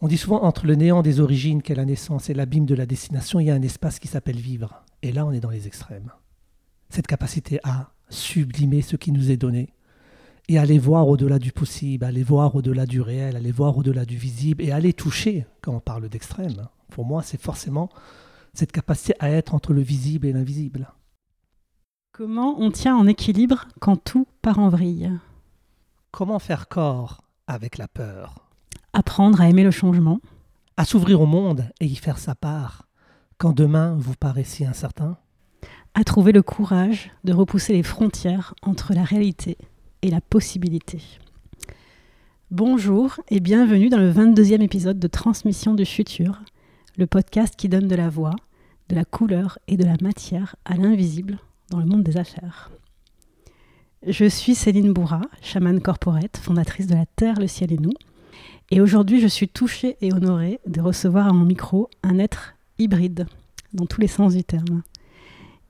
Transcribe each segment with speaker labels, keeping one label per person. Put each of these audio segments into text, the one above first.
Speaker 1: On dit souvent entre le néant des origines qu'est la naissance et l'abîme de la destination, il y a un espace qui s'appelle vivre. Et là, on est dans les extrêmes. Cette capacité à sublimer ce qui nous est donné et à aller voir au-delà du possible, à aller voir au-delà du réel, à aller voir au-delà du visible et à aller toucher quand on parle d'extrême. Pour moi, c'est forcément cette capacité à être entre le visible et l'invisible.
Speaker 2: Comment on tient en équilibre quand tout part en vrille?
Speaker 1: Comment faire corps avec la peur?
Speaker 2: Apprendre à aimer le changement
Speaker 1: À s'ouvrir au monde et y faire sa part quand demain vous paraît si incertain
Speaker 2: À trouver le courage de repousser les frontières entre la réalité et la possibilité. Bonjour et bienvenue dans le 22e épisode de Transmission du futur, le podcast qui donne de la voix, de la couleur et de la matière à l'invisible dans le monde des affaires. Je suis Céline Bourra, chamane corporate, fondatrice de la Terre, le ciel et nous. Et aujourd'hui, je suis touchée et honorée de recevoir à mon micro un être hybride, dans tous les sens du terme.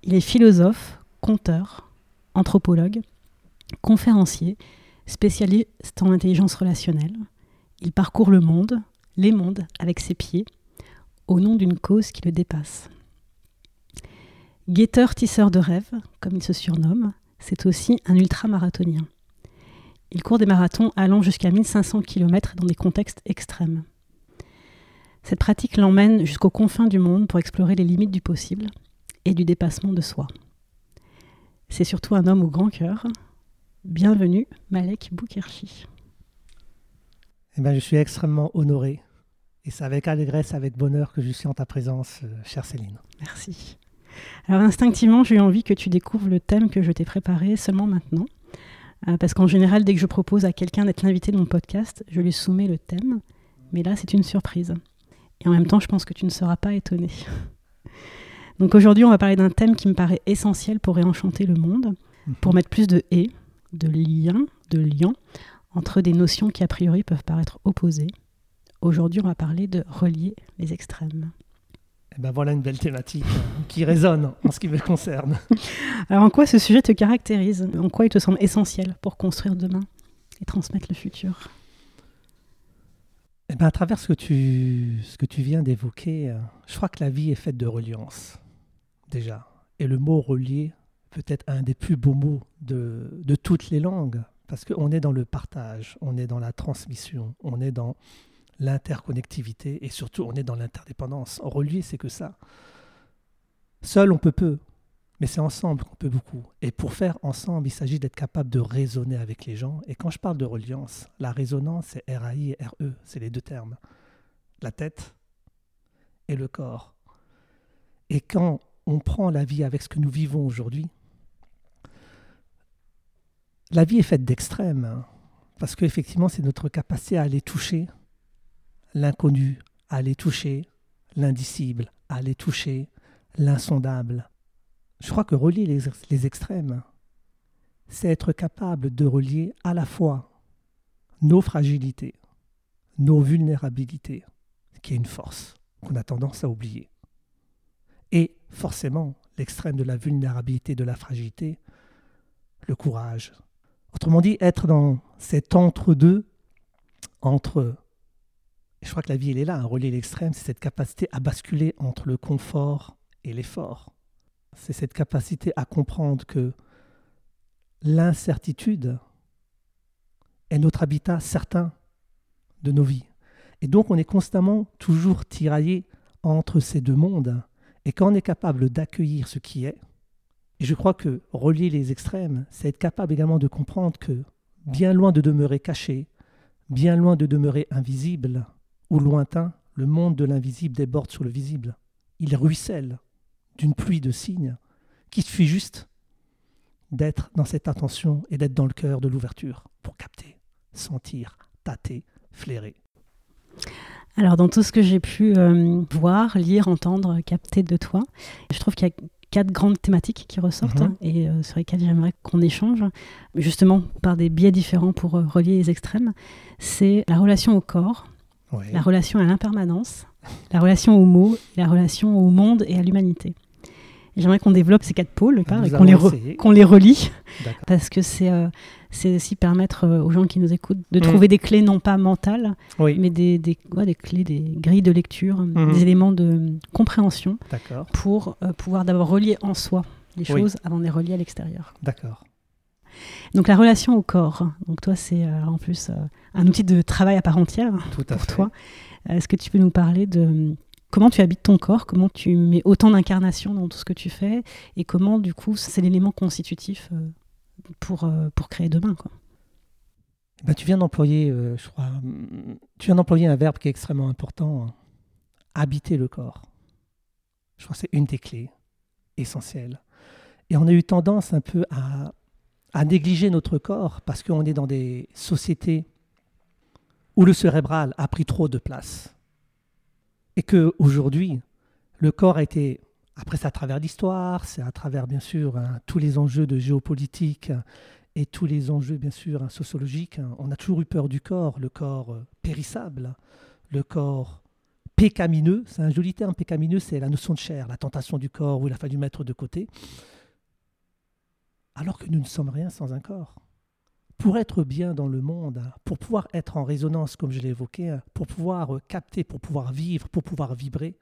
Speaker 2: Il est philosophe, conteur, anthropologue, conférencier, spécialiste en intelligence relationnelle. Il parcourt le monde, les mondes, avec ses pieds, au nom d'une cause qui le dépasse. Guetteur tisseur de rêves, comme il se surnomme, c'est aussi un ultramarathonien. Il court des marathons allant jusqu'à 1500 km dans des contextes extrêmes. Cette pratique l'emmène jusqu'aux confins du monde pour explorer les limites du possible et du dépassement de soi. C'est surtout un homme au grand cœur. Bienvenue, Malek Boukirchi.
Speaker 1: Eh ben, je suis extrêmement honoré. Et c'est avec allégresse, avec bonheur que je suis en ta présence, euh, chère Céline.
Speaker 2: Merci. Alors instinctivement, j'ai eu envie que tu découvres le thème que je t'ai préparé seulement maintenant. Euh, parce qu'en général, dès que je propose à quelqu'un d'être l'invité de mon podcast, je lui soumets le thème. Mais là, c'est une surprise. Et en même temps, je pense que tu ne seras pas étonné. Donc aujourd'hui, on va parler d'un thème qui me paraît essentiel pour réenchanter le monde, pour mettre plus de et, de lien, de liens entre des notions qui a priori peuvent paraître opposées. Aujourd'hui, on va parler de relier les extrêmes.
Speaker 1: Eh ben voilà une belle thématique euh, qui résonne en ce qui me concerne.
Speaker 2: Alors en quoi ce sujet te caractérise? En quoi il te semble essentiel pour construire demain et transmettre le futur?
Speaker 1: Eh ben à travers ce que tu, ce que tu viens d'évoquer, euh, je crois que la vie est faite de reliance, déjà. Et le mot relier peut être un des plus beaux mots de, de toutes les langues, parce qu'on est dans le partage, on est dans la transmission, on est dans l'interconnectivité et surtout on est dans l'interdépendance. Relier, c'est que ça. Seul, on peut peu, mais c'est ensemble qu'on peut beaucoup. Et pour faire ensemble, il s'agit d'être capable de raisonner avec les gens. Et quand je parle de reliance, la résonance, c'est R-A-I et R-E, c'est les deux termes. La tête et le corps. Et quand on prend la vie avec ce que nous vivons aujourd'hui, la vie est faite d'extrêmes, hein, parce qu'effectivement, c'est notre capacité à aller toucher l'inconnu, à aller toucher l'indicible, à aller toucher l'insondable. Je crois que relier les, les extrêmes, c'est être capable de relier à la fois nos fragilités, nos vulnérabilités, qui est une force qu'on a tendance à oublier, et forcément l'extrême de la vulnérabilité, de la fragilité, le courage. Autrement dit, être dans cet entre-deux entre je crois que la vie, elle est là, un relier l'extrême, c'est cette capacité à basculer entre le confort et l'effort. C'est cette capacité à comprendre que l'incertitude est notre habitat certain de nos vies. Et donc on est constamment toujours tiraillé entre ces deux mondes. Et quand on est capable d'accueillir ce qui est, et je crois que relier les extrêmes, c'est être capable également de comprendre que, bien loin de demeurer caché, bien loin de demeurer invisible ou lointain, le monde de l'invisible déborde sur le visible. Il ruisselle d'une pluie de signes qui suffit juste d'être dans cette attention et d'être dans le cœur de l'ouverture pour capter, sentir, tâter, flairer.
Speaker 2: Alors dans tout ce que j'ai pu euh, voir, lire, entendre, capter de toi, je trouve qu'il y a quatre grandes thématiques qui ressortent
Speaker 1: Mhm.
Speaker 2: et euh, sur lesquelles j'aimerais qu'on échange, justement par des biais différents pour euh, relier les extrêmes. C'est la relation au corps,
Speaker 1: Ouais.
Speaker 2: la relation à l'impermanence, la relation aux mots, la relation au monde et à l'humanité. J'aimerais qu'on développe ces quatre pôles par, et qu'on les, re- relie, parce que c'est euh, aussi permettre euh, aux gens qui nous écoutent de
Speaker 1: Mm.
Speaker 2: trouver des clés non pas mentales,
Speaker 1: Oui,
Speaker 2: mais des, des, ouais, des clés, des grilles de lecture,
Speaker 1: Mhm.
Speaker 2: des éléments de compréhension pour euh, pouvoir d'abord relier en soi les
Speaker 1: Oui.
Speaker 2: choses avant de les relier à l'extérieur.
Speaker 1: d'accord.
Speaker 2: Donc la relation au corps, donc toi c'est euh, en plus euh, un outil de travail à part entière
Speaker 1: Tout à
Speaker 2: pour
Speaker 1: fait.
Speaker 2: toi. Euh, Est-ce que tu peux nous parler de euh, comment tu habites ton corps, comment tu mets autant d'incarnation dans tout ce que tu fais? Et comment du coup c'est l'élément constitutif pour, pour créer demain quoi?
Speaker 1: Ben, tu viens d'employer, je crois, hum, tu viens d'employer un verbe qui est extrêmement important, hein. habiter le corps. Je crois que c'est une des clés essentielles. Et on a eu tendance un peu à, à négliger notre corps parce qu'on est dans des sociétés où le cérébral a pris trop de place. Et que aujourd'hui, le corps a été, après c'est à travers l'histoire, c'est à travers bien sûr hein, tous les enjeux de géopolitique, et tous les enjeux, bien sûr, hein, sociologiques. hein. On a toujours eu peur du corps, le corps euh, périssable, le corps pécamineux. C'est un joli terme, pécamineux, c'est la notion de chair, la tentation du corps où il a fallu mettre de côté. Alors que nous ne sommes rien sans un corps. Pour être bien dans le monde, pour pouvoir être en résonance, comme je l'ai évoqué, pour pouvoir capter, pour pouvoir vivre, pour pouvoir vibrer,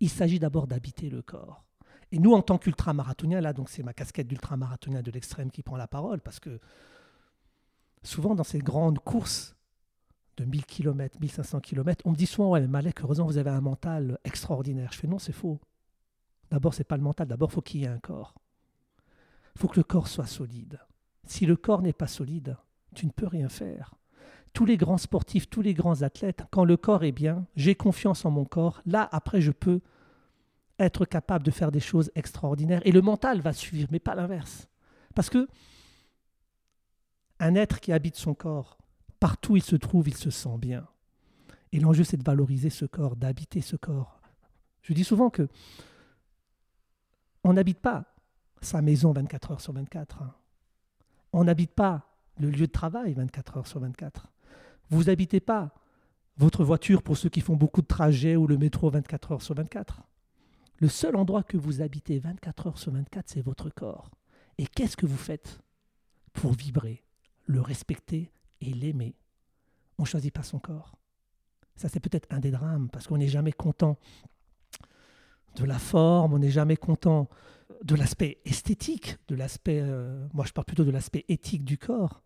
Speaker 1: il s'agit d'abord d'habiter le corps. Et nous, en tant qu'ultramarathoniens, là, donc c'est ma casquette d'ultramarathonien de l'extrême qui prend la parole, parce que souvent dans ces grandes courses de 1000 km, 1500 km, on me dit souvent, ouais, Malek, heureusement, vous avez un mental extraordinaire. Je fais, non, c'est faux. D'abord, c'est pas le mental, d'abord, il faut qu'il y ait un corps. Il faut que le corps soit solide. Si le corps n'est pas solide, tu ne peux rien faire. Tous les grands sportifs, tous les grands athlètes, quand le corps est bien, j'ai confiance en mon corps, là, après, je peux être capable de faire des choses extraordinaires. Et le mental va suivre, mais pas l'inverse. Parce que un être qui habite son corps, partout où il se trouve, il se sent bien. Et l'enjeu, c'est de valoriser ce corps, d'habiter ce corps. Je dis souvent que on n'habite pas sa maison 24 heures sur 24. hein. On n'habite pas le lieu de travail 24 heures sur 24. Vous n'habitez pas votre voiture pour ceux qui font beaucoup de trajets ou le métro 24 heures sur 24. Le seul endroit que vous habitez 24 heures sur 24, c'est votre corps. Et qu'est-ce que vous faites pour vibrer, le respecter et l'aimer? On ne choisit pas son corps. Ça, c'est peut-être un des drames, parce qu'on n'est jamais content de la forme, on n'est jamais content de l'aspect esthétique, de l'aspect, euh, moi je parle plutôt de l'aspect éthique du corps.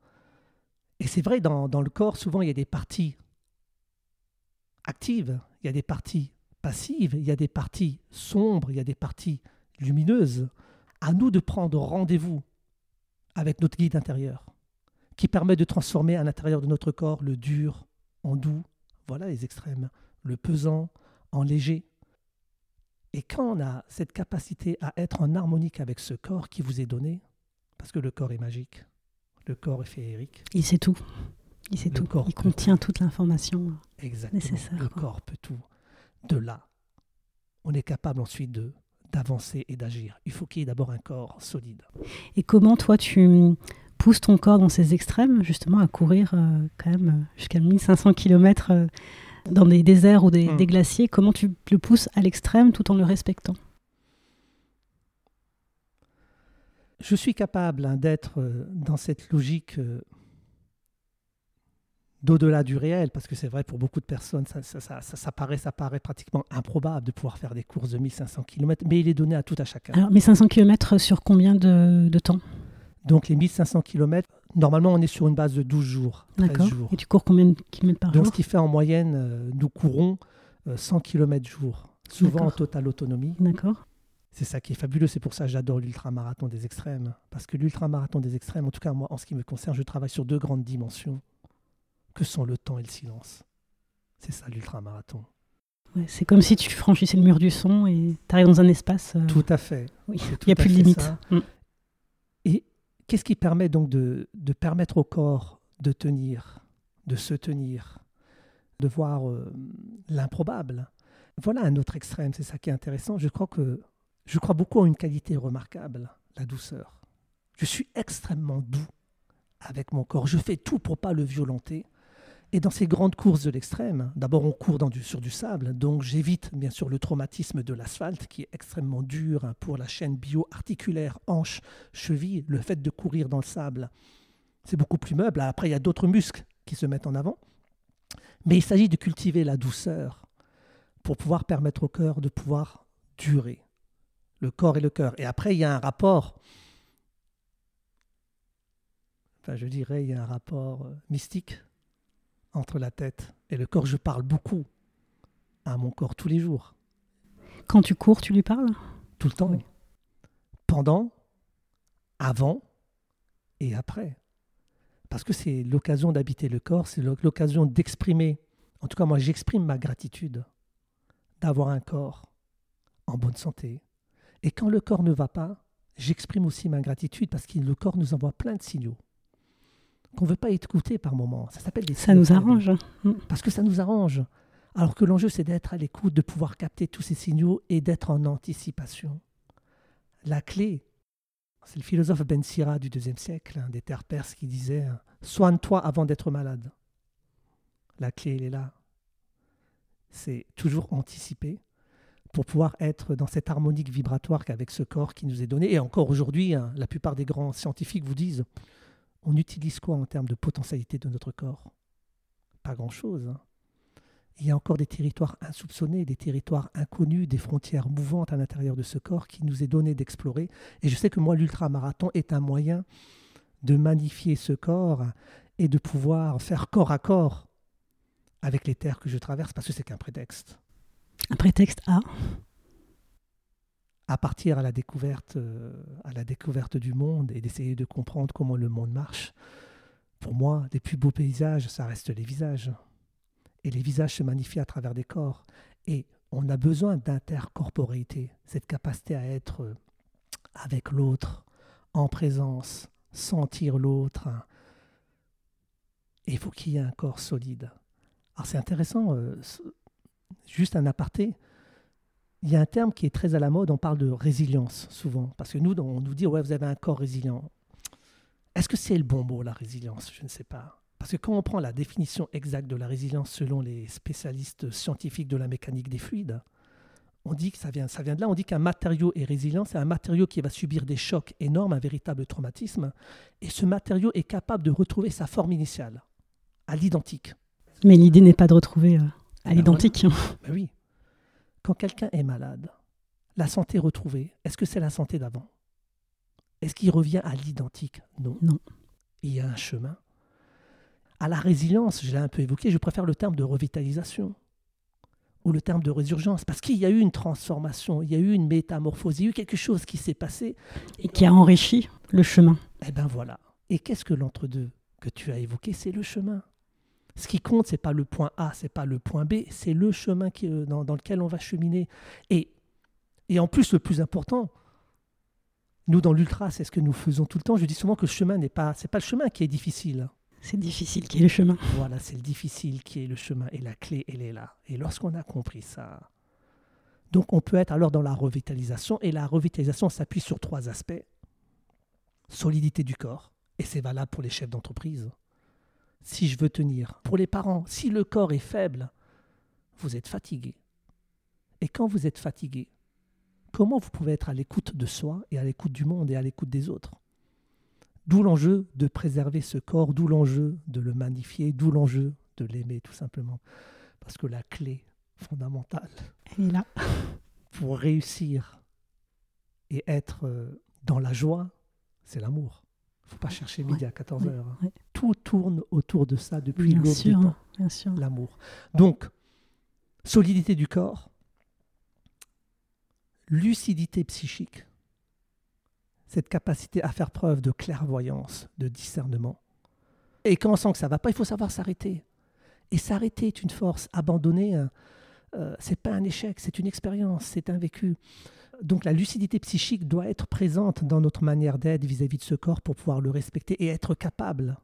Speaker 1: Et c'est vrai, dans, dans le corps, souvent il y a des parties actives, il y a des parties passives, il y a des parties sombres, il y a des parties lumineuses. À nous de prendre rendez-vous avec notre guide intérieur, qui permet de transformer à l'intérieur de notre corps le dur en doux, voilà les extrêmes, le pesant en léger. Et quand on a cette capacité à être en harmonique avec ce corps qui vous est donné, parce que le corps est magique, le corps est féerique,
Speaker 2: Il sait tout. Il sait
Speaker 1: Le
Speaker 2: tout.
Speaker 1: corps
Speaker 2: Il contient toute l'information. Nécessaire,
Speaker 1: le
Speaker 2: quoi.
Speaker 1: corps peut tout. De là, on est capable ensuite de d'avancer et d'agir. Il faut qu'il y ait d'abord un corps solide.
Speaker 2: Et comment toi tu hum, pousses ton corps dans ces extrêmes, justement à courir euh, quand même jusqu'à 1500 km euh, dans des déserts ou des,
Speaker 1: Hmm.
Speaker 2: des glaciers, comment tu le pousses à l'extrême tout en le respectant
Speaker 1: Je suis capable hein, d'être euh, dans cette logique euh, d'au-delà du réel, parce que c'est vrai pour beaucoup de personnes, ça, ça, ça, ça- ça paraît, ça paraît pratiquement improbable de pouvoir faire des courses de 1500 km, mais il est donné à tout à chacun.
Speaker 2: Alors 1500 km sur combien de, de temps?
Speaker 1: Donc les 1500 km Normalement, on est sur une base de 12 jours. 13
Speaker 2: D'accord.
Speaker 1: jours.
Speaker 2: Et tu cours combien de kilomètres par
Speaker 1: Donc,
Speaker 2: jour
Speaker 1: ce qui fait en moyenne, euh, nous courons euh, 100 km jour, souvent en totale autonomie.
Speaker 2: D'accord.
Speaker 1: C'est ça qui est fabuleux, c'est pour ça que j'adore l'ultramarathon des extrêmes. Parce que l'ultramarathon des extrêmes, en tout cas moi, en ce qui me concerne, je travaille sur deux grandes dimensions, que sont le temps et le silence. C'est ça l'ultramarathon.
Speaker 2: Ouais, c'est comme si tu franchissais le mur du son et tu arrives dans un espace. euh,
Speaker 1: Tout à fait.
Speaker 2: oui, il n'y a plus de limite. Mm.
Speaker 1: Qu'est-ce qui permet donc de, de permettre au corps de tenir, de se tenir, de voir euh, l'improbable? Voilà un autre extrême, c'est ça qui est intéressant. Je crois que je crois beaucoup en une qualité remarquable, la douceur. Je suis extrêmement doux avec mon corps. Je fais tout pour pas le violenter. Et dans ces grandes courses de l'extrême, d'abord on court sur du sable, donc j'évite bien sûr le traumatisme de l'asphalte qui est extrêmement dur pour la chaîne bio-articulaire, hanche, cheville. Le fait de courir dans le sable, c'est beaucoup plus meuble. Après, il y a d'autres muscles qui se mettent en avant. Mais il s'agit de cultiver la douceur pour pouvoir permettre au cœur de pouvoir durer. Le corps et le cœur. Et après, il y a un rapport, enfin je dirais, il y a un rapport euh, mystique entre la tête et le corps. Je parle beaucoup à mon corps tous les jours,
Speaker 2: Quand tu cours, tu lui parles?
Speaker 1: Tout le temps.
Speaker 2: Oui.
Speaker 1: Pendant, avant et après. Parce que c'est l'occasion d'habiter le corps, c'est l'oc- l'occasion d'exprimer, en tout cas moi j'exprime ma gratitude d'avoir un corps en bonne santé. Et quand le corps ne va pas, j'exprime aussi ma gratitude parce que le corps nous envoie plein de signaux qu'on ne veut pas écouter par moment. Ça s'appelle des
Speaker 2: Ça nous arrange. Mm.
Speaker 1: parce que ça nous arrange. Alors que l'enjeu, c'est d'être à l'écoute, de pouvoir capter tous ces signaux et d'être en anticipation. La clé, c'est le philosophe Ben Sira du deuxième siècle, des terres perses, qui disait Soigne-toi avant d'être malade. La clé, elle est là. C'est toujours anticiper pour pouvoir être dans cette harmonique vibratoire qu'avec ce corps qui nous est donné. Et encore aujourd'hui, hein, la plupart des grands scientifiques vous disent on utilise quoi en termes de potentialité de notre corps? Pas grand-chose. hein. Il y a encore des territoires insoupçonnés, des territoires inconnus, des frontières mouvantes à l'intérieur de ce corps qui nous est donné d'explorer. Et je sais que moi, l'ultramarathon est un moyen de magnifier ce corps et de pouvoir faire corps à corps avec les terres que je traverse, parce que c'est qu'un prétexte.
Speaker 2: Un prétexte à?
Speaker 1: À partir à la découverte, euh, à la découverte du monde et d'essayer de comprendre comment le monde marche. Pour moi, les plus beaux paysages, ça reste les visages. Et les visages se magnifient à travers des corps. Et on a besoin d'intercorporéité, cette capacité à être euh, avec l'autre, en présence, sentir l'autre. Et il faut qu'il y ait un corps solide. Alors c'est intéressant, euh, juste un aparté, il y a un terme qui est très à la mode, on parle de résilience souvent. Parce que nous, on nous dit, ouais, vous avez un corps résilient. Est-ce que c'est le bon mot, la résilience? Je ne sais pas. Parce que quand on prend la définition exacte de la résilience selon les spécialistes scientifiques de la mécanique des fluides, on dit que ça vient, ça vient de là, on dit qu'un matériau est résilient, c'est un matériau qui va subir des chocs énormes, un véritable traumatisme, et ce matériau est capable de retrouver sa forme initiale, à l'identique.
Speaker 2: Mais l'idée n'est pas de retrouver euh, à
Speaker 1: Ben
Speaker 2: l'identique.
Speaker 1: Ben oui. Quand quelqu'un est malade, la santé retrouvée, est-ce que c'est la santé d'avant? Est-ce qu'il revient à l'identique? Non.
Speaker 2: Non.
Speaker 1: Il y a un chemin. À la résilience, je l'ai un peu évoqué, je préfère le terme de revitalisation ou le terme de résurgence, parce qu'il y a eu une transformation, il y a eu une métamorphose, il y a eu quelque chose qui s'est passé.
Speaker 2: Et qui a enrichi le chemin.
Speaker 1: Eh bien voilà. Et qu'est-ce que l'entre-deux que tu as évoqué? C'est le chemin. Ce qui compte, c'est pas le point A, c'est pas le point B, c'est le chemin qui, euh, dans, dans lequel on va cheminer. Et, et en plus, le plus important, nous dans l'ultra, c'est ce que nous faisons tout le temps. Je dis souvent que le chemin n'est pas, c'est pas le chemin qui est difficile.
Speaker 2: C'est difficile qui est le chemin.
Speaker 1: Voilà, c'est le difficile qui est le chemin et la clé, elle est là. Et lorsqu'on a compris ça, donc on peut être alors dans la revitalisation et la revitalisation s'appuie sur trois aspects. Solidité du corps, et c'est valable pour les chefs d'entreprise. Si je veux tenir, pour les parents, si le corps est faible, vous êtes fatigué. Et quand vous êtes fatigué, comment vous pouvez être à l'écoute de soi et à l'écoute du monde et à l'écoute des autres? D'où l'enjeu de préserver ce corps, d'où l'enjeu de le magnifier, d'où l'enjeu de l'aimer tout simplement. Parce que la clé fondamentale
Speaker 2: Elle est là.
Speaker 1: pour réussir et être euh, dans la joie, c'est l'amour. Faut pas chercher midi à 14
Speaker 2: ouais,
Speaker 1: heures.
Speaker 2: ouais.
Speaker 1: Tout tourne autour de ça depuis l'aube des temps,
Speaker 2: bien sûr.
Speaker 1: l'amour. Donc, solidité du corps, lucidité psychique, cette capacité à faire preuve de clairvoyance, de discernement. Et quand on sent que ça va pas, il faut savoir s'arrêter. Et s'arrêter est une force. Abandonner, euh, euh, c'est pas un échec, c'est une expérience, c'est un vécu. Donc la lucidité psychique doit être présente dans notre manière d'être vis-à-vis de ce corps pour pouvoir le respecter et être capable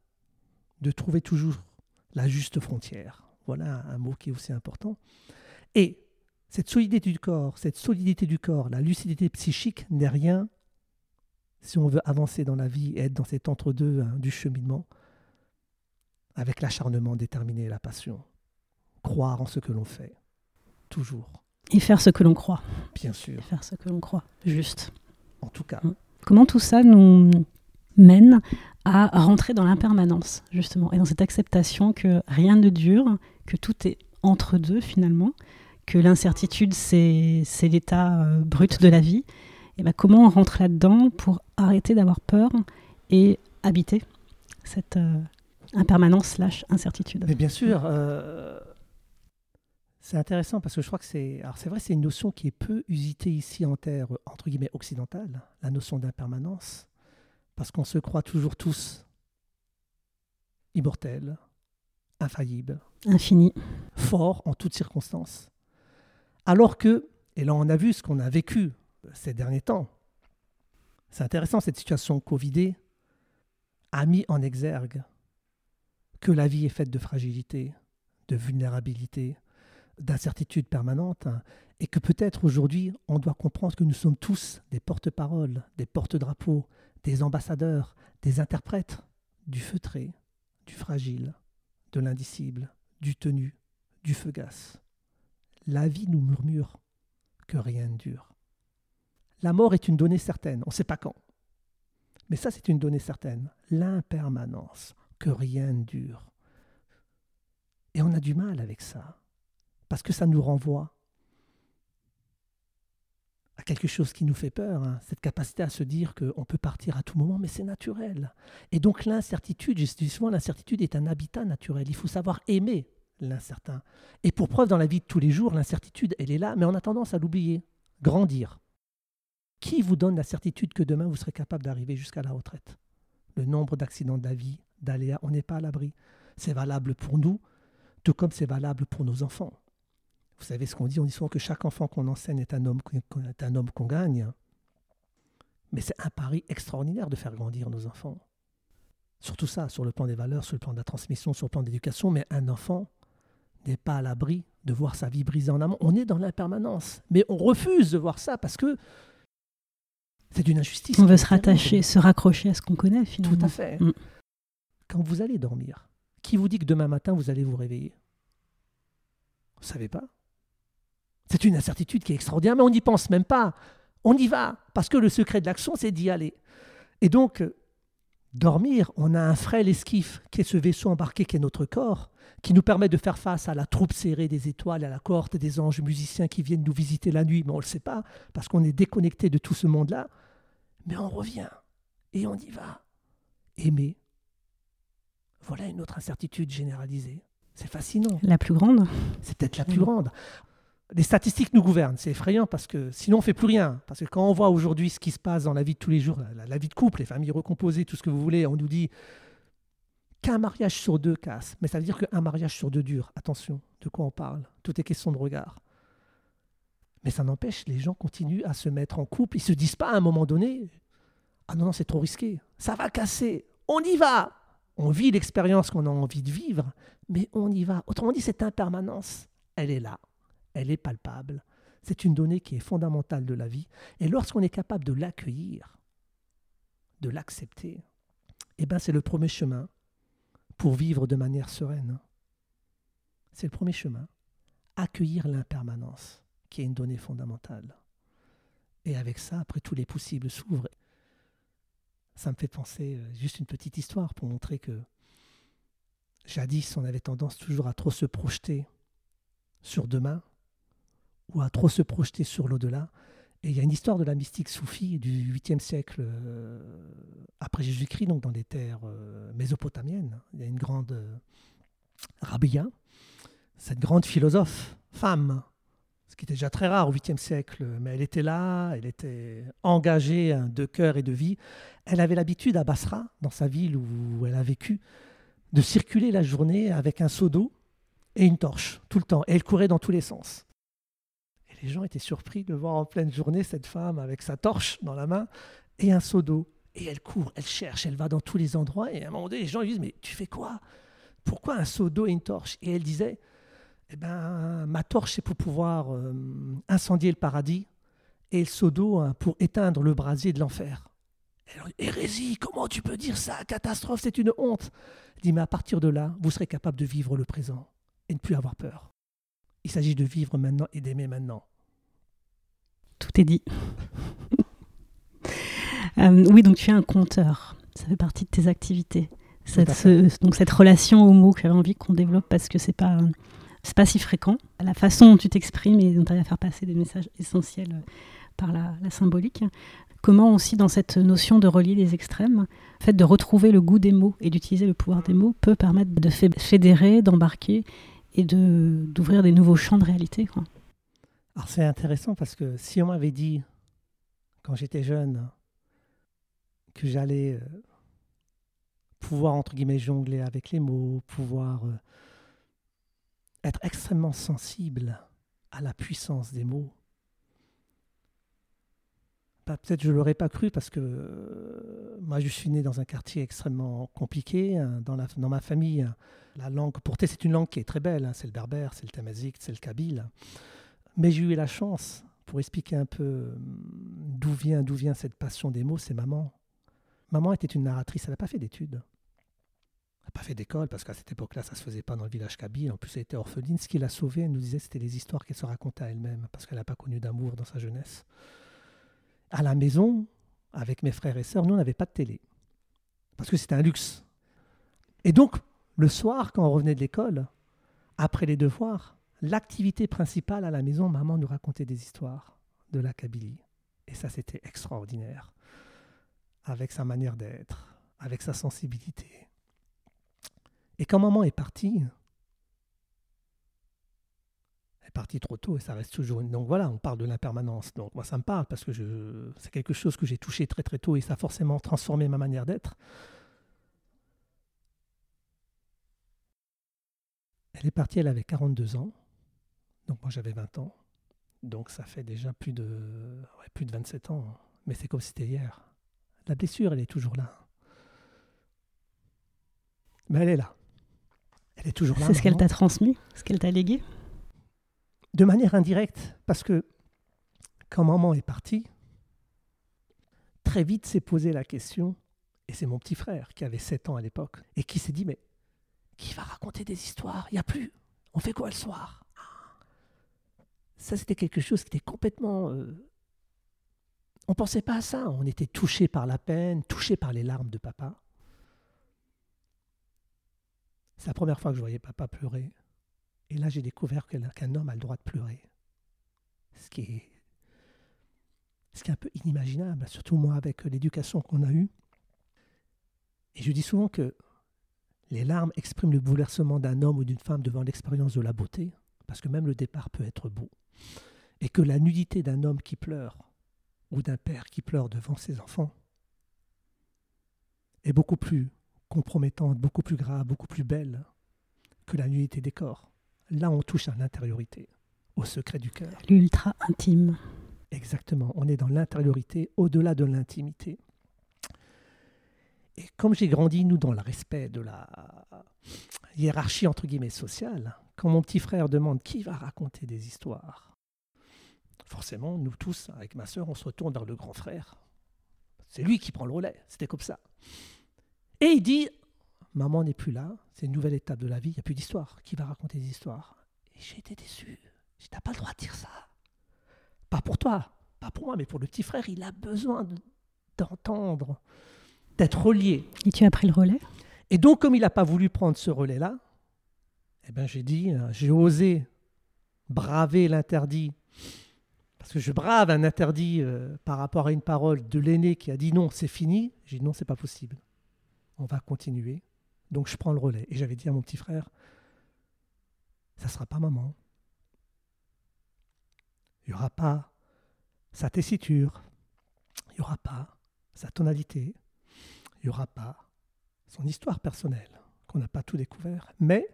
Speaker 1: de trouver toujours la juste frontière. Voilà un mot qui est aussi important. Et cette solidité du corps, cette solidité du corps, la lucidité psychique n'est rien si on veut avancer dans la vie et être dans cet entre-deux hein, du cheminement avec l'acharnement déterminé et la passion. Croire en ce que l'on fait, toujours,
Speaker 2: Et faire ce que l'on croit.
Speaker 1: bien sûr,
Speaker 2: Faire ce que l'on croit. Juste.
Speaker 1: en tout cas.
Speaker 2: Comment tout ça nous mène à rentrer dans l'impermanence, justement, et dans cette acceptation que rien ne dure, que tout est entre deux, finalement, que l'incertitude, c'est l'état euh, brut de la vie. Et ben, comment on rentre là-dedans pour arrêter d'avoir peur et habiter cette euh, impermanence slash incertitude?
Speaker 1: Mais bien sûr, euh, c'est intéressant parce que je crois que c'est. Alors c'est vrai, c'est une notion qui est peu usitée ici en terre, entre guillemets, occidentale, la notion d'impermanence, parce qu'on se croit toujours tous immortels, infaillibles,
Speaker 2: Infini.
Speaker 1: forts en toutes circonstances. Alors que, et là on a vu ce qu'on a vécu ces derniers temps, c'est intéressant, cette situation Covidée a mis en exergue que la vie est faite de fragilité, de vulnérabilité, d'incertitude permanente, hein, et que peut-être aujourd'hui on doit comprendre que nous sommes tous des porte-paroles, des porte-drapeaux, des ambassadeurs, des interprètes du feutré, du fragile, de l'indicible, du tenu, du fugace. La vie nous murmure que rien ne dure. La mort est une donnée certaine, on ne sait pas quand. Mais ça, c'est une donnée certaine. L'impermanence, que rien ne dure. Et on a du mal avec ça, parce que ça nous renvoie à quelque chose qui nous fait peur, hein, cette capacité à se dire qu'on peut partir à tout moment, mais c'est naturel. Et donc l'incertitude, je dis souvent, l'incertitude est un habitat naturel. Il faut savoir aimer l'incertain. Et pour preuve, dans la vie de tous les jours, l'incertitude, elle est là, mais on a tendance à l'oublier. Grandir. Qui vous donne la certitude que demain vous serez capable d'arriver jusqu'à la retraite? Le nombre d'accidents de la vie, d'aléas, on n'est pas à l'abri. C'est valable pour nous, tout comme c'est valable pour nos enfants. Vous savez ce qu'on dit On dit souvent que chaque enfant qu'on enseigne est un homme qu'on est un homme qu'on gagne. Mais c'est un pari extraordinaire de faire grandir nos enfants. Surtout ça, sur le plan des valeurs, sur le plan de la transmission, sur le plan de l'éducation. Mais un enfant n'est pas à l'abri de voir sa vie brisée en amont. On est dans l'impermanence. Mais on refuse de voir ça parce que c'est d'une injustice.
Speaker 2: On veut se rattacher, se raccrocher à ce qu'on connaît, finalement.
Speaker 1: Tout à fait.
Speaker 2: Mm.
Speaker 1: Quand vous allez dormir, qui vous dit que demain matin vous allez vous réveiller? Vous ne savez pas? C'est une incertitude qui est extraordinaire, mais on n'y pense même pas. On y va, parce que le secret de l'action, c'est d'y aller. Et donc, euh, dormir, on a un frêle esquif qui est ce vaisseau embarqué qui est notre corps, qui nous permet de faire face à la troupe serrée des étoiles, à la cohorte des anges musiciens qui viennent nous visiter la nuit, mais on ne le sait pas, parce qu'on est déconnecté de tout ce monde-là. Mais on revient, et on y va. Aimer. Voilà une autre incertitude généralisée. C'est fascinant.
Speaker 2: La plus grande
Speaker 1: C'est peut-être la plus grande. Les statistiques nous gouvernent, c'est effrayant parce que sinon on fait plus rien. Parce que quand on voit aujourd'hui ce qui se passe dans la vie de tous les jours, la, vie de couple, les familles recomposées, tout ce que vous voulez, on nous dit qu'un mariage sur deux casse. Mais ça veut dire qu'un mariage sur deux dure. Attention, de quoi on parle? Tout est question de regard. Mais ça n'empêche, les gens continuent à se mettre en couple. Ils se disent pas à un moment donné Ah non, non, c'est trop risqué. Ça va casser. On y va. On vit l'expérience qu'on a envie de vivre, mais on y va. Autrement dit, cette impermanence, elle est là. Elle est palpable. C'est une donnée qui est fondamentale de la vie. Et lorsqu'on est capable de l'accueillir, de l'accepter, eh ben c'est le premier chemin pour vivre de manière sereine. C'est le premier chemin. Accueillir l'impermanence, qui est une donnée fondamentale. Et avec ça, après, tous les possibles s'ouvrent. Ça me fait penser, euh, juste une petite histoire pour montrer que jadis, on avait tendance toujours à trop se projeter sur demain ou à trop se projeter sur l'au-delà. Et il y a une histoire de la mystique soufie du 8e siècle euh, après Jésus-Christ, donc dans les terres euh, mésopotamiennes. Il y a une grande euh, Rabia, cette grande philosophe, femme, ce qui était déjà très rare au 8e siècle, mais elle était là, elle était engagée hein, de cœur et de vie. Elle avait l'habitude à Basra, dans sa ville où elle a vécu, de circuler la journée avec un seau d'eau et une torche, tout le temps. Et elle courait dans tous les sens. Les gens étaient surpris de voir en pleine journée cette femme avec sa torche dans la main et un seau d'eau. Et elle court, elle cherche, elle va dans tous les endroits. Et à un moment donné, les gens lui disent Mais tu fais quoi? Pourquoi un seau d'eau et une torche? Et elle disait Eh ben, ma torche, c'est pour pouvoir euh, incendier le paradis. Et le seau d'eau hein, pour éteindre le brasier de l'enfer. Hérésie, comment tu peux dire ça? Catastrophe, c'est une honte. Il dit, mais à partir de là, vous serez capable de vivre le présent et ne plus avoir peur. Il s'agit de vivre maintenant et d'aimer maintenant.
Speaker 2: Tout est dit. Euh, oui, donc tu es un conteur. Ça fait partie de tes activités. Cette, donc cette relation au mot que j'avais envie qu'on développe parce que c'est pas c'est pas si fréquent. La façon dont tu t'exprimes et dont tu as à faire passer des messages essentiels euh, par la, la, symbolique. Comment aussi dans cette notion de relier les extrêmes, le fait de retrouver le goût des mots et d'utiliser le pouvoir des mots peut permettre de fédérer, d'embarquer et d'ouvrir des nouveaux champs de réalité.
Speaker 1: Alors c'est intéressant parce que si on m'avait dit, quand j'étais jeune, que j'allais euh, pouvoir, entre guillemets, jongler avec les mots, pouvoir euh, être extrêmement sensible à la puissance des mots, peut-être je ne l'aurais pas cru parce que euh, moi je suis né dans un quartier extrêmement compliqué. Hein, dans, ma famille, la langue portée, c'est une langue qui est très belle. Hein, c'est le berbère, c'est le tamazique, c'est le kabyle. Mais j'ai eu la chance, pour expliquer un peu hum, d'où vient, d'où vient cette passion des mots, c'est maman. Maman était une narratrice, elle n'a pas fait d'études. Elle n'a pas fait d'école, parce qu'à cette époque-là, ça ne se faisait pas dans le village kabyle. En plus, elle était orpheline. Ce qui l'a sauvée, elle nous disait, c'était les histoires qu'elle se racontait à elle-même, parce qu'elle n'a pas connu d'amour dans sa jeunesse. À la maison, avec mes frères et sœurs, nous, on n'avait pas de télé. Parce que c'était un luxe. Et donc, le soir, quand on revenait de l'école, après les devoirs, l'activité principale à la maison, maman nous racontait des histoires de la Kabylie. Et ça, c'était extraordinaire. Avec sa manière d'être, avec sa sensibilité. Et quand maman est partie, parti trop tôt et ça reste toujours. Donc voilà, on parle de l'impermanence. Donc moi, ça me parle parce que je... c'est quelque chose que j'ai touché très très tôt et ça a forcément transformé ma manière d'être. Elle est partie, elle avait 42 ans. Donc moi, j'avais 20 ans. Donc ça fait déjà plus de, ouais, plus de 27 ans. Mais c'est comme si c'était hier. La blessure, elle est toujours là. Mais elle est là. Elle est toujours là.
Speaker 2: C'est ce qu'elle t'a transmis, ce qu'elle t'a légué?
Speaker 1: De manière indirecte, parce que quand maman est partie, très vite s'est posé la question, et c'est mon petit frère qui avait 7 ans à l'époque, et qui s'est dit, mais qui va raconter des histoires? Il n'y a plus. On fait quoi le soir? Ça, c'était quelque chose qui était complètement... Euh, on ne pensait pas à ça, on était touché par la peine, touché par les larmes de papa. C'est la première fois que je voyais papa pleurer. Et là, j'ai découvert qu'un homme a le droit de pleurer. Ce qui, est, ce qui est un peu inimaginable, surtout moi avec l'éducation qu'on a eue. Et je dis souvent que les larmes expriment le bouleversement d'un homme ou d'une femme devant l'expérience de la beauté, parce que même le départ peut être beau. Et que la nudité d'un homme qui pleure, ou d'un père qui pleure devant ses enfants, est beaucoup plus compromettante, beaucoup plus grave, beaucoup plus belle que la nudité des corps. Là, on touche à l'intériorité, au secret du cœur.
Speaker 2: L'ultra intime.
Speaker 1: Exactement, on est dans l'intériorité, au-delà de l'intimité. Et comme j'ai grandi, nous, dans le respect de la hiérarchie, entre guillemets, sociale, quand mon petit frère demande qui va raconter des histoires, forcément, nous tous, avec ma sœur, on se retourne vers le grand frère. C'est lui qui prend le relais, c'était comme ça. Et il dit, Maman n'est plus là, c'est une nouvelle étape de la vie, il n'y a plus d'histoire. Qui va raconter des histoires? Et j'ai été déçu. Je n'ai pas le droit de dire ça. Pas pour toi, pas pour moi, mais pour le petit frère, il a besoin d'entendre, d'être relié.
Speaker 2: Et tu as pris le relais?
Speaker 1: Et donc, comme il n'a pas voulu prendre ce relais-là, eh ben, j'ai dit, euh, j'ai osé braver l'interdit. Parce que je brave un interdit euh, par rapport à une parole de l'aîné qui a dit non, c'est fini. J'ai dit non, c'est pas possible. On va continuer. Donc je prends le relais. Et j'avais dit à mon petit frère, ça sera pas maman. Il n'y aura pas sa tessiture. Il n'y aura pas sa tonalité. Il n'y aura pas son histoire personnelle, qu'on n'a pas tout découvert. Mais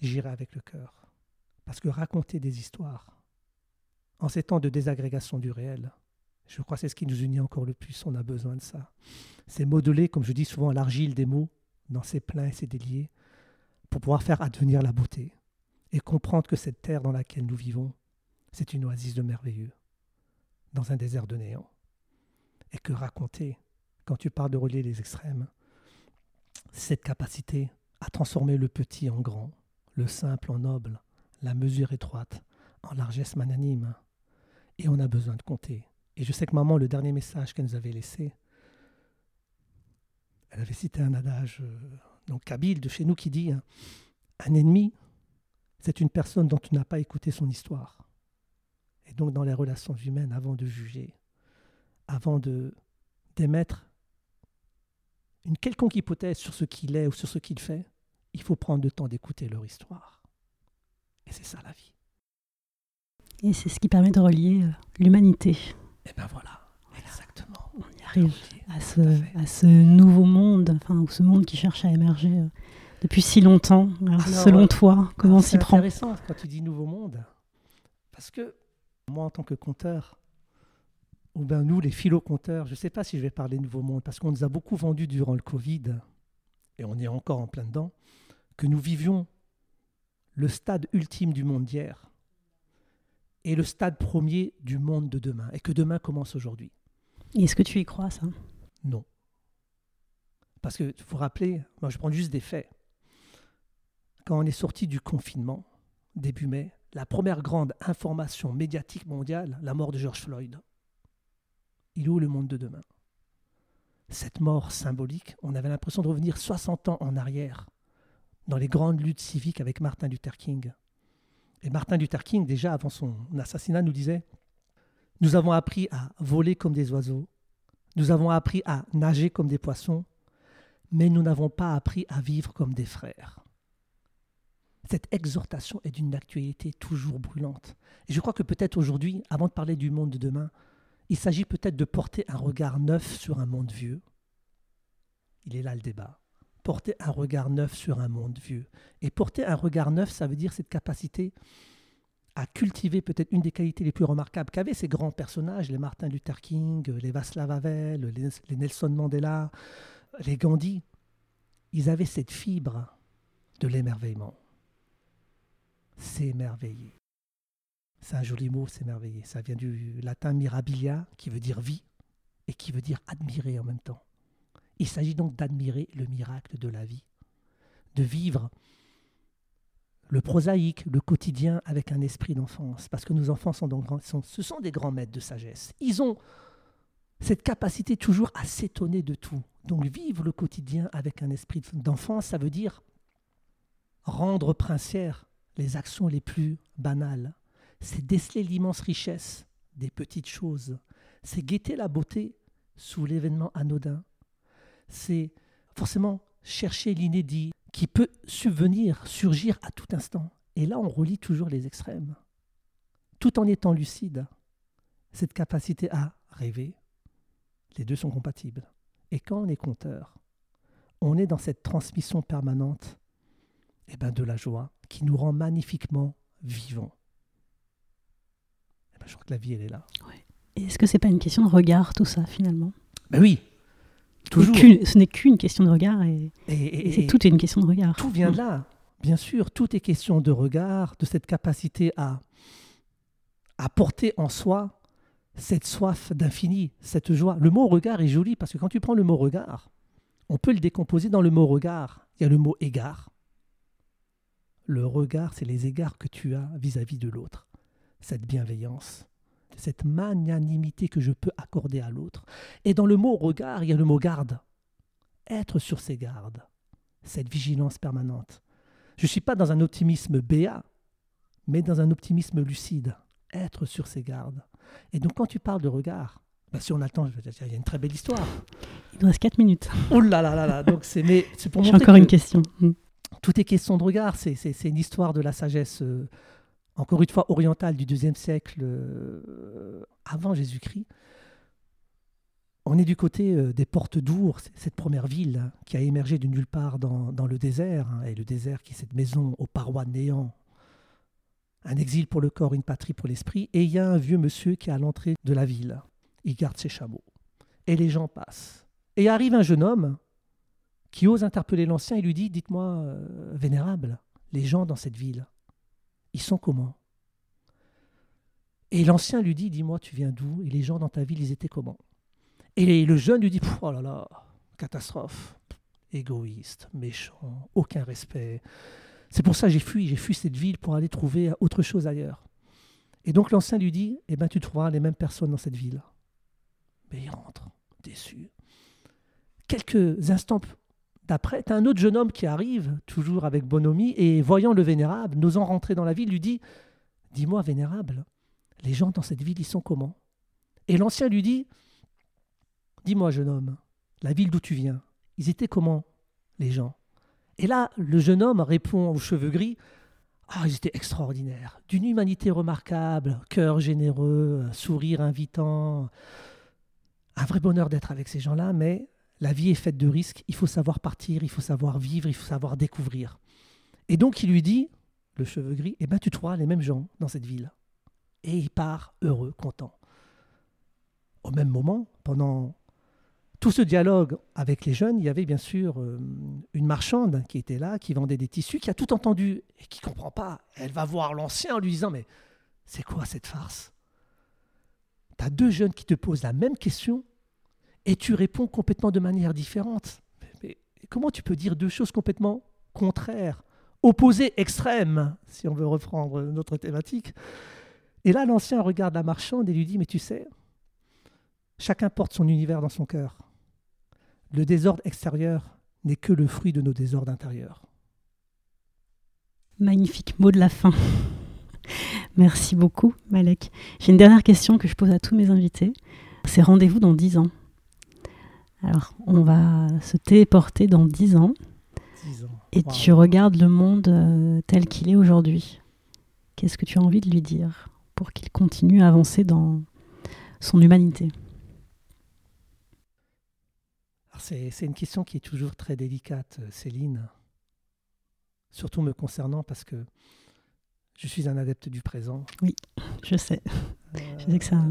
Speaker 1: j'irai avec le cœur. Parce que raconter des histoires, en ces temps de désagrégation du réel, je crois que c'est ce qui nous unit encore le plus. On a besoin de ça. C'est modeler, comme je dis souvent, l'argile des mots dans ses pleins et ses déliés pour pouvoir faire advenir la beauté et comprendre que cette terre dans laquelle nous vivons, c'est une oasis de merveilleux, dans un désert de néant. Et que raconter, quand tu parles de relier les extrêmes, cette capacité à transformer le petit en grand, le simple en noble, la mesure étroite en largesse magnanime. Et on a besoin de compter. Et je sais que maman, le dernier message qu'elle nous avait laissé, elle avait cité un adage euh, donc kabyle de chez nous qui dit un ennemi, c'est une personne dont tu n'as pas écouté son histoire. Et donc dans les relations humaines, avant de juger, avant de d'émettre une quelconque hypothèse sur ce qu'il est ou sur ce qu'il fait, il faut prendre le temps d'écouter leur histoire. Et c'est ça la vie.
Speaker 2: Et c'est ce qui permet de relier euh, l'humanité.
Speaker 1: Et ben voilà, exactement.
Speaker 2: Arrive à ce, à ce nouveau monde, enfin, ou ce monde qui cherche à émerger euh, depuis si longtemps. Alors, selon toi, comment s'y prend?
Speaker 1: C'est intéressant quand tu dis nouveau monde. Parce que moi, en tant que conteur, ou bien nous, les philo-compteurs, je ne sais pas si je vais parler nouveau monde, parce qu'on nous a beaucoup vendu durant le Covid, et on est encore en plein dedans, que nous vivions le stade ultime du monde d'hier et le stade premier du monde de demain, et que demain commence aujourd'hui.
Speaker 2: Est-ce que tu y crois, ça?
Speaker 1: Non. Parce que, faut rappeler, moi je prends juste des faits. Quand on est sorti du confinement, début mai, la première grande information médiatique mondiale, la mort de George Floyd. Il est le monde de demain? Cette mort symbolique, on avait l'impression de revenir 60 ans en arrière dans les grandes luttes civiques avec Martin Luther King. Et Martin Luther King, déjà avant son assassinat, nous disait Nous avons appris à voler comme des oiseaux, nous avons appris à nager comme des poissons, mais nous n'avons pas appris à vivre comme des frères. Cette exhortation est d'une actualité toujours brûlante. Et je crois que peut-être aujourd'hui, avant de parler du monde de demain, il s'agit peut-être de porter un regard neuf sur un monde vieux. Il est là le débat porter un regard neuf sur un monde vieux. Et porter un regard neuf, ça veut dire cette capacité à cultiver peut-être une des qualités les plus remarquables qu'avaient ces grands personnages, les Martin Luther King, les Václav Havel, les Nelson Mandela, les Gandhi. Ils avaient cette fibre de l'émerveillement. S'émerveiller. C'est un joli mot, s'émerveiller. Ça vient du latin mirabilia, qui veut dire vie, et qui veut dire admirer en même temps. Il s'agit donc d'admirer le miracle de la vie, de vivre le prosaïque, le quotidien avec un esprit d'enfance, parce que nos enfants sont, donc, ce sont des grands maîtres de sagesse. Ils ont cette capacité toujours à s'étonner de tout. Donc vivre le quotidien avec un esprit d'enfance, ça veut dire rendre princières les actions les plus banales. C'est déceler l'immense richesse des petites choses. C'est guetter la beauté sous l'événement anodin c'est forcément chercher l'inédit qui peut subvenir, surgir à tout instant. Et là, on relie toujours les extrêmes, tout en étant lucide. Cette capacité à rêver, les deux sont compatibles. Et quand on est conteur, on est dans cette transmission permanente eh ben, de la joie qui nous rend magnifiquement vivants. Eh ben, je crois que la vie, elle est là.
Speaker 2: Est-ce que c'est pas une question de regard, tout ça, finalement?
Speaker 1: Ben Oui,
Speaker 2: ce n'est qu'une question de regard et, c'est tout est une question de regard.
Speaker 1: Tout vient de là, bien sûr. Tout est question de regard, de cette capacité à, à porter en soi cette soif d'infini, cette joie. Le mot regard est joli parce que quand tu prends le mot regard, on peut le décomposer dans le mot regard. Il y a le mot égard. Le regard, c'est les égards que tu as vis-à-vis -vis de l'autre. Cette bienveillance, cette magnanimité que je peux accorder à l'autre. Et dans le mot regard, il y a le mot garde. Être sur ses gardes, cette vigilance permanente. Je ne suis pas dans un optimisme béat, mais dans un optimisme lucide. être sur ses gardes. Et donc quand tu parles de regard, bah, si on a le temps, je veux dire, il y a une très belle histoire.
Speaker 2: Il nous reste 4 minutes.
Speaker 1: Oh là là là là, donc c'est pour
Speaker 2: J'ai encore
Speaker 1: que
Speaker 2: une question. Mm.
Speaker 1: tout est question de regard. C'est une histoire de la sagesse, euh, encore une fois orientale du deuxième siècle euh, avant Jésus-Christ. On est du côté euh, des portes d'Our, c- cette première ville hein, qui a émergé de nulle part dans, le désert, hein, et le désert qui est cette maison aux parois néant, un exil pour le corps, une patrie pour l'esprit. Et il y a un vieux monsieur qui est à l'entrée de la ville. Il garde ses chameaux. Et les gens passent. Et arrive un jeune homme qui ose interpeller l'ancien et lui dit Dites-moi, euh, vénérable, les gens dans cette ville, ils sont comment? Et l'ancien lui dit Dis-moi, tu viens d'où? Et les gens dans ta ville, ils étaient comment? Et le jeune lui dit Oh là là, catastrophe, égoïste, méchant, aucun respect. C'est pour ça que j'ai fui, j'ai fui cette ville pour aller trouver autre chose ailleurs. Et donc l'ancien lui dit Eh bien, tu trouveras les mêmes personnes dans cette ville. Mais il rentre, déçu. Quelques instants d'après, tu un autre jeune homme qui arrive, toujours avec bonhomie, et voyant le vénérable, n'osant rentrer dans la ville, lui dit Dis-moi, vénérable, les gens dans cette ville, ils sont comment? Et l'ancien lui dit Dis-moi, jeune homme, la ville d'où tu viens, ils étaient comment, les gens? Et là, le jeune homme répond aux cheveux gris Ah, ils étaient extraordinaires, d'une humanité remarquable, cœur généreux, sourire invitant. Un vrai bonheur d'être avec ces gens-là, mais la vie est faite de risques, il faut savoir partir, il faut savoir vivre, il faut savoir découvrir. Et donc il lui dit, le cheveu gris, eh ben tu trouveras les mêmes gens dans cette ville. Et il part heureux, content. Au même moment, pendant tout ce dialogue avec les jeunes, il y avait bien sûr euh, une marchande qui était là, qui vendait des tissus, qui a tout entendu et qui ne comprend pas. Elle va voir l'ancien en lui disant, mais c'est quoi cette farce? Tu as deux jeunes qui te posent la même question et tu réponds complètement de manière différente. Mais, comment tu peux dire deux choses complètement contraires, opposées, extrêmes, si on veut reprendre notre thématique? Et là, l'ancien regarde la marchande et lui dit, mais tu sais, chacun porte son univers dans son cœur. Le désordre extérieur n'est que le fruit de nos désordres intérieurs.
Speaker 2: Magnifique mot de la fin. Merci beaucoup, Malek. J'ai une dernière question que je pose à tous mes invités. C'est rendez-vous dans 10 ans. Alors, on va se téléporter dans 10 ans
Speaker 1: Dix ans.
Speaker 2: et
Speaker 1: Wow.
Speaker 2: tu regardes le monde euh, tel qu'il est aujourd'hui. Qu'est-ce que tu as envie de lui dire pour qu'il continue à avancer dans son humanité?
Speaker 1: C'est une question qui est toujours très délicate, euh, Céline. Surtout me concernant parce que je suis un adepte du présent.
Speaker 2: Je sais,
Speaker 1: Euh,
Speaker 2: je sais que ça,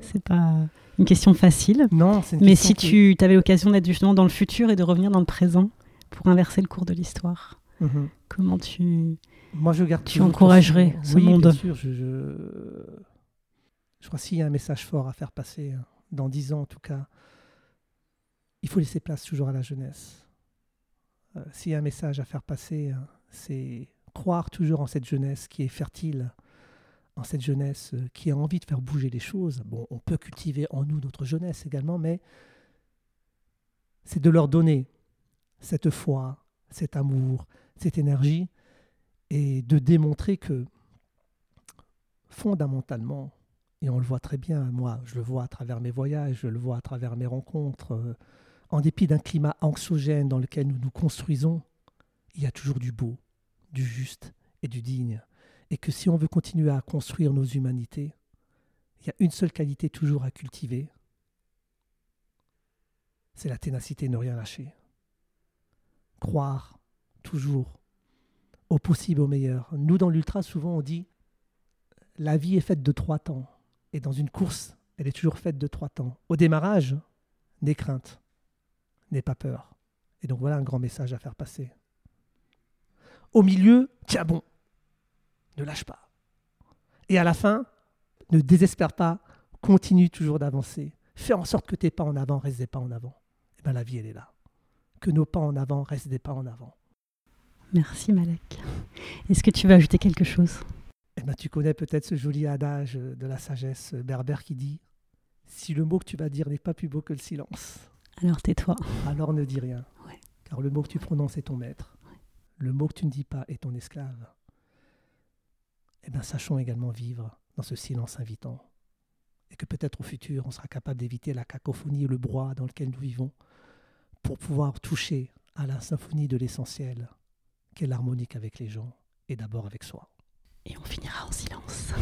Speaker 2: c'est pas une question facile.
Speaker 1: Non, c'est
Speaker 2: Mais
Speaker 1: question
Speaker 2: si
Speaker 1: qui-
Speaker 2: tu avais l'occasion d'être justement dans le futur et de revenir dans le présent pour inverser le cours de l'histoire,
Speaker 1: Mhm.
Speaker 2: comment tu...
Speaker 1: Moi, je garde
Speaker 2: Tu encouragerais ce
Speaker 1: oui,
Speaker 2: monde.
Speaker 1: Bien sûr, je, je, je crois s'il y a un message fort à faire passer, hein, dans dix ans en tout cas, il faut laisser place toujours à la jeunesse. Euh, s'il y a un message à faire passer, hein, c'est croire toujours en cette jeunesse qui est fertile, cette jeunesse euh, qui a envie de faire bouger les choses. On peut cultiver en nous notre jeunesse également, mais c'est de leur donner cette foi, cet amour, cette énergie, et de démontrer que fondamentalement, et on le voit très bien, moi je le vois à travers mes voyages, je le vois à travers mes rencontres, euh, en dépit d'un climat anxiogène dans lequel nous nous construisons, il y a toujours du beau, du juste et du digne. Et que si on veut continuer à construire nos humanités, il y a une seule qualité toujours à cultiver, c'est la ténacité, ne rien lâcher. Croire toujours au possible, au meilleur. Nous, dans l'ultra, souvent, on dit la vie est faite de trois temps. Et dans une course, elle est toujours faite de trois temps. Au démarrage, n'aie crainte, n'aie pas peur. Et donc voilà un grand message à faire passer. Au milieu, tiens bon, ne lâche pas. Et à la fin, ne désespère pas, continue toujours d'avancer. Fais en sorte que tes pas en avant restent des pas en avant. Et bien la vie, elle est là. Que nos pas en avant restent des pas en avant.
Speaker 2: Merci Malek. Est-ce que tu veux ajouter quelque chose?
Speaker 1: Eh ben, tu connais peut-être ce joli adage de la sagesse berbère qui dit Si le mot que tu vas dire n'est pas plus beau que le silence,
Speaker 2: Alors tais-toi.
Speaker 1: alors ne dis rien.
Speaker 2: Ouais.
Speaker 1: Car le mot que tu prononces est ton maître. Le mot que tu ne dis pas est ton esclave. Eh bien, sachons également vivre dans ce silence invitant. Et que peut-être au futur, on sera capable d'éviter la cacophonie et le brouhaha dans lequel nous vivons pour pouvoir toucher à la symphonie de l'essentiel, qu'est l'harmonique avec les gens et d'abord avec soi.
Speaker 2: Et on finira en silence.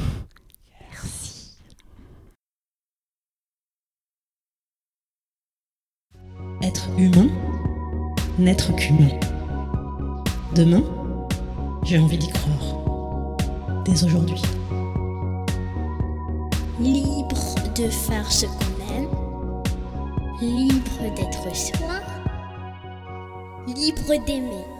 Speaker 2: Merci.
Speaker 3: Être humain, n'être qu'humain. Demain, j'ai envie d'y croire. Aujourd'hui.
Speaker 4: Libre de faire ce qu'on aime, libre d'être soi, libre d'aimer.